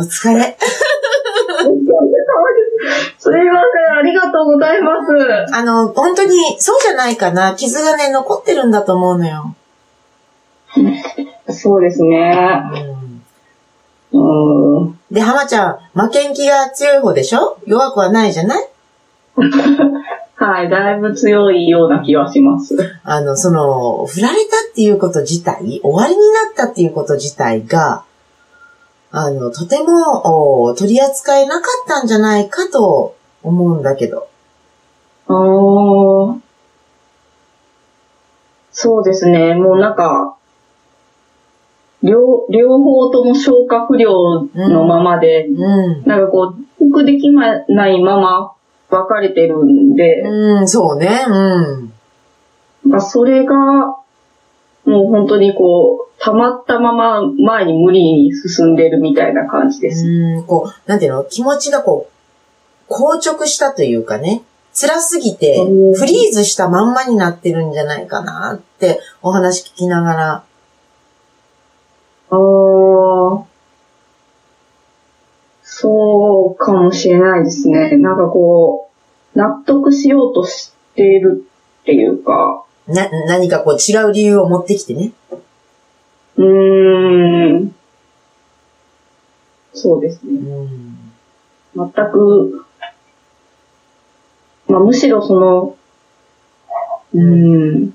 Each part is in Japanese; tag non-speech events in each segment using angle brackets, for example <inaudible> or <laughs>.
お疲れ。すいません、ありがとうございます。あの、本当に、そうじゃないかな。傷がね、残ってるんだと思うのよ。そうですね。うん。うん。で、浜ちゃん、負けん気が強い方でしょ？弱くはないじゃない？<laughs> はい、だいぶ強いような気はします。あの、その、振られたっていうこと自体、終わりになったっていうこと自体が、あの、とてもお取り扱えなかったんじゃないかと思うんだけど。ああ。そうですね。もうなんか、両、両方とも消化不良のままで、うん。なんかこう、克服できないまま別れてるんで、うん、そうね。うん。まあそれが、もう本当にこう、溜まったまま前に無理に進んでるみたいな感じです。うん、こう、なんていうの？気持ちがこう、硬直したというかね、辛すぎて、うんフリーズしたまんまになってるんじゃないかなってお話聞きながら、ああ、そうかもしれないですね。なんかこう、納得しようとしているっていうか、な、何かこう違う理由を持ってきてね。うーん、そうですうね。ん。全く、まあ、むしろその、うーん、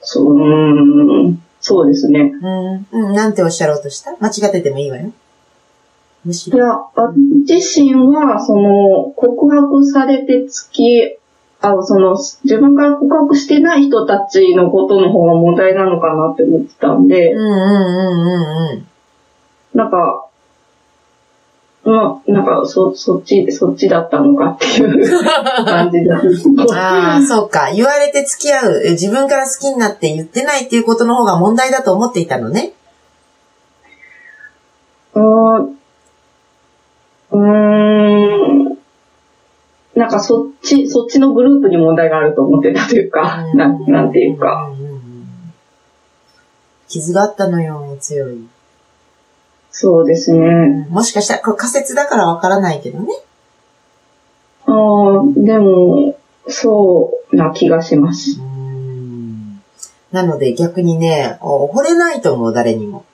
そう、うーん、そうですね。うん。うん。なんておっしゃろうとした？間違っててもいいわよ。むしろ。いや、私自身は、その、告白されて付き合う、その、自分から告白してない人たちのことの方が問題なのかなって思ってたんでうん、うんうんうんうん。なんか、まあ、なんか、そ、そっち、そっちだったのかっていう <laughs> 感じだ。ああ、そうか。言われて付き合う。え自分から好きになって言ってないっていうことの方が問題だと思っていたのね。うーん、うーん、なんかそっち、そっちのグループに問題があると思ってたというか、なん、なんていうか。んんうん。傷があったのよ、強い。そうですね。もしかしたら、これ仮説だからわからないけどね。ああ、でも、そうな気がします。うんなので逆にね、お惚れないと思う、誰にも。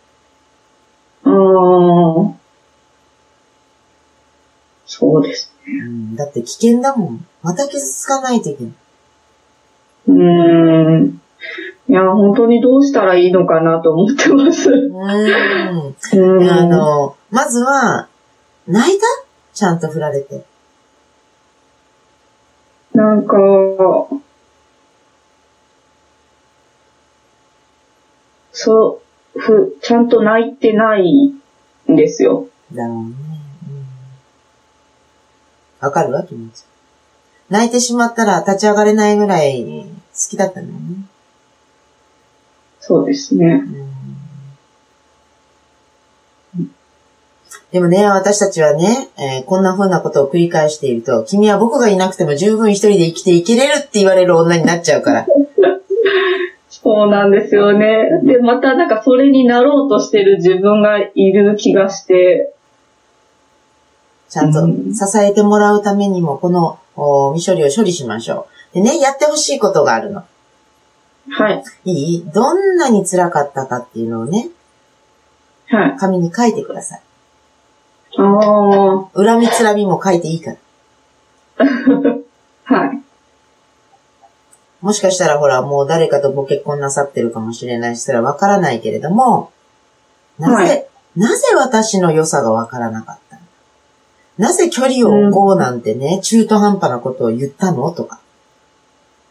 ああ、そうです。うんだって危険だもん。また傷つかないといけない。うーん。いや、本当にどうしたらいいのかなと思ってます。ううん。ん。あの、まずは、泣いた？ちゃんと振られて。なんか、そう、ふ、ちゃんと泣いてないんですよ。だろうね。うんわかるわ、気持ち。泣いてしまったら立ち上がれないぐらい好きだったのよね。そうですね。うんでもね、私たちはね、えーこんな風なことを繰り返していると、君は僕がいなくても十分一人で生きていけれるって言われる女になっちゃうから。<laughs> そうなんですよね。で、またなんかそれになろうとしてる自分がいる気がして、ちゃんとうん支えてもらうためにも、このお未処理を処理しましょう。でね、やってほしいことがあるの。はい。いい？どんなに辛かったかっていうのをね、はい。紙に書いてください。あ恨みつらみも書いていいから。あ、<laughs> はい。もしかしたらほら、もう誰かとご結婚なさってるかもしれないし、それはわからないけれども、なぜ、はいなぜ私の良さがわからなかった？のなぜ距離を置こうなんてね、中途半端なことを言ったの？とか。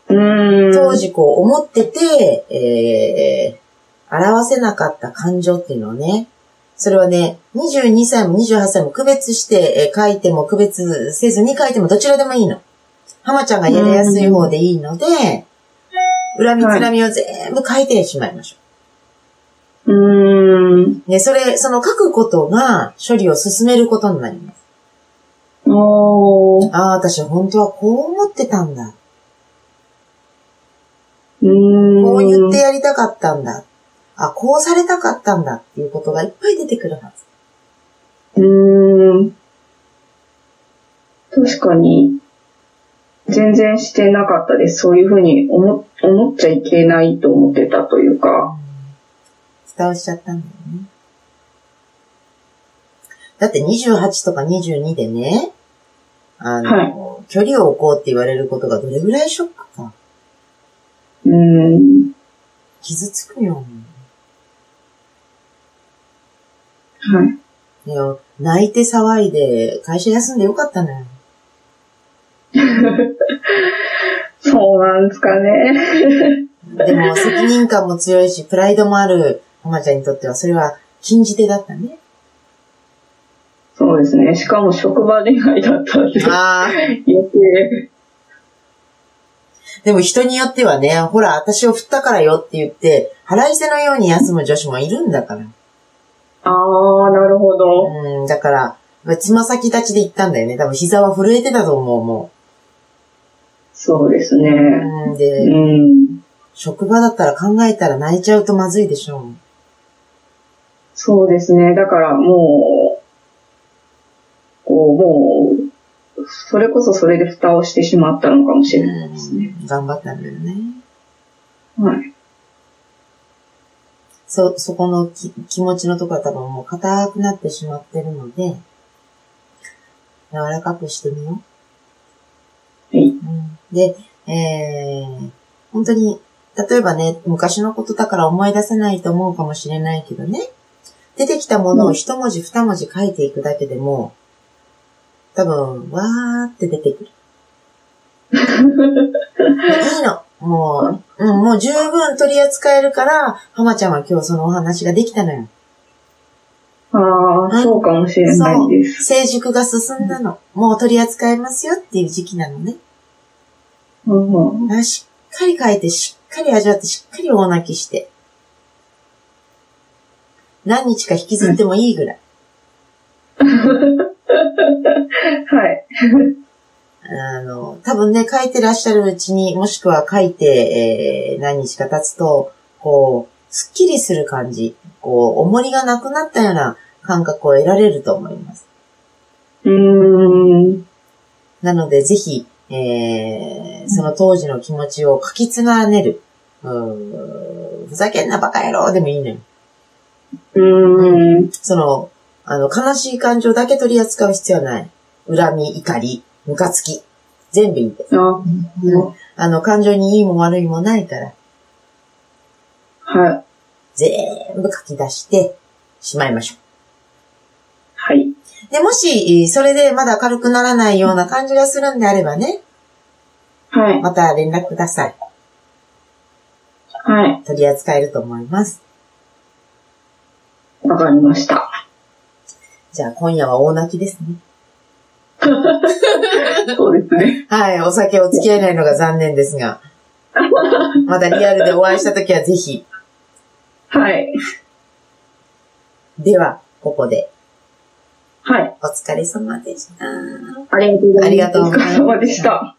当時こう思ってて、えー、表せなかった感情っていうのをね、それはね、22歳も28歳も区別して、えー書いても区別せずに書いてもどちらでもいいの。浜ちゃんがやりやすい方でいいので、恨みつらみを全部書いてしまいましょうーん。う。ね、それ、その書くことが処理を進めることになります。おー。ああ、私本当はこう思ってたんだ。うーん。こう言ってやりたかったんだ。あ、こうされたかったんだっていうことがいっぱい出てくるはうず。ーん。確かに、全然してなかったです。そういうふうに思、思っちゃいけないと思ってたというか。蓋をしちゃったんだよね。だって28とか22でね、あの、はい距離を置こうって言われることがどれぐらいショックか。うーん。傷つくよ。はい。いや、泣いて騒いで会社休んでよかったのよ。そうなんですかね。でも責任感も強いし、プライドもある浜ちゃんにとってはそれは禁じ手だったね。そうですね。しかも職場恋愛だったんで、ああ。余計。でも人によってはね、ほら、私を振ったからよって言って、腹いせのように休む女子もいるんだから。ああ、なるほど。うん、だから、つま先立ちで行ったんだよね。多分膝は震えてたと思う、もそうですね。う。うん、うで、ん。職場だったら考えたら泣いちゃうとまずいでしょそうですね。だからもう、こう、もう、それこそそれで蓋をしてしまったのかもしう。れないですね。うん、頑張ったんだよね。はい。そ、そこのき気持ちのところは多分もう硬くなってしまってるので、柔らかくしてみよう。はい。うん、で、えー、本当に、例えばね、昔のことだから思い出せないと思うかもしれないけどね、出てきたものを一文字二文字書いていくだけでも、多分、わーって出てくる。<laughs> いいの。もう、うん、もう十分取り扱えるから、浜ちゃんは今日そのお話ができたのよ。ああ、そうかもしれないです。成熟が進んだの。もう取り扱えますよっていう時期なのね。うんうん、しっかり書いて、しっかり味わって、しっかり大泣きして。何日か引きずってもいいぐらい。<laughs> <laughs> はい。あの、多分ね、書いてらっしゃるうちに、もしくは書いて、えー、何日か経つと、こう、すっきりする感じ、こう、重りがなくなったような感覚を得られると思います。うーん。なので、ぜひ、えー、その当時の気持ちを書き連ねる。うーんふざけんなバカ野郎でもいいのよ。うーん。その、あの、悲しい感情だけ取り扱う必要はない。恨み、怒り、ムカつき。全部いいです。あ、うんあの、感情にいいも悪いもないから、はい。全部書き出してしまいましょはい。う。で、もし、それでまだ軽くならないような感じがするんであればね、はい。また連絡ください。はい。取り扱えると思います。わかりました。じゃあ今夜は大泣きですね。<laughs> そうですね。はい、お酒を付き合えないのが残念ですが、<laughs> またリアルでお会いした時はぜひ。はい。では、ここではい。お疲れ様でした。ありがとうございます。ありがとうございました。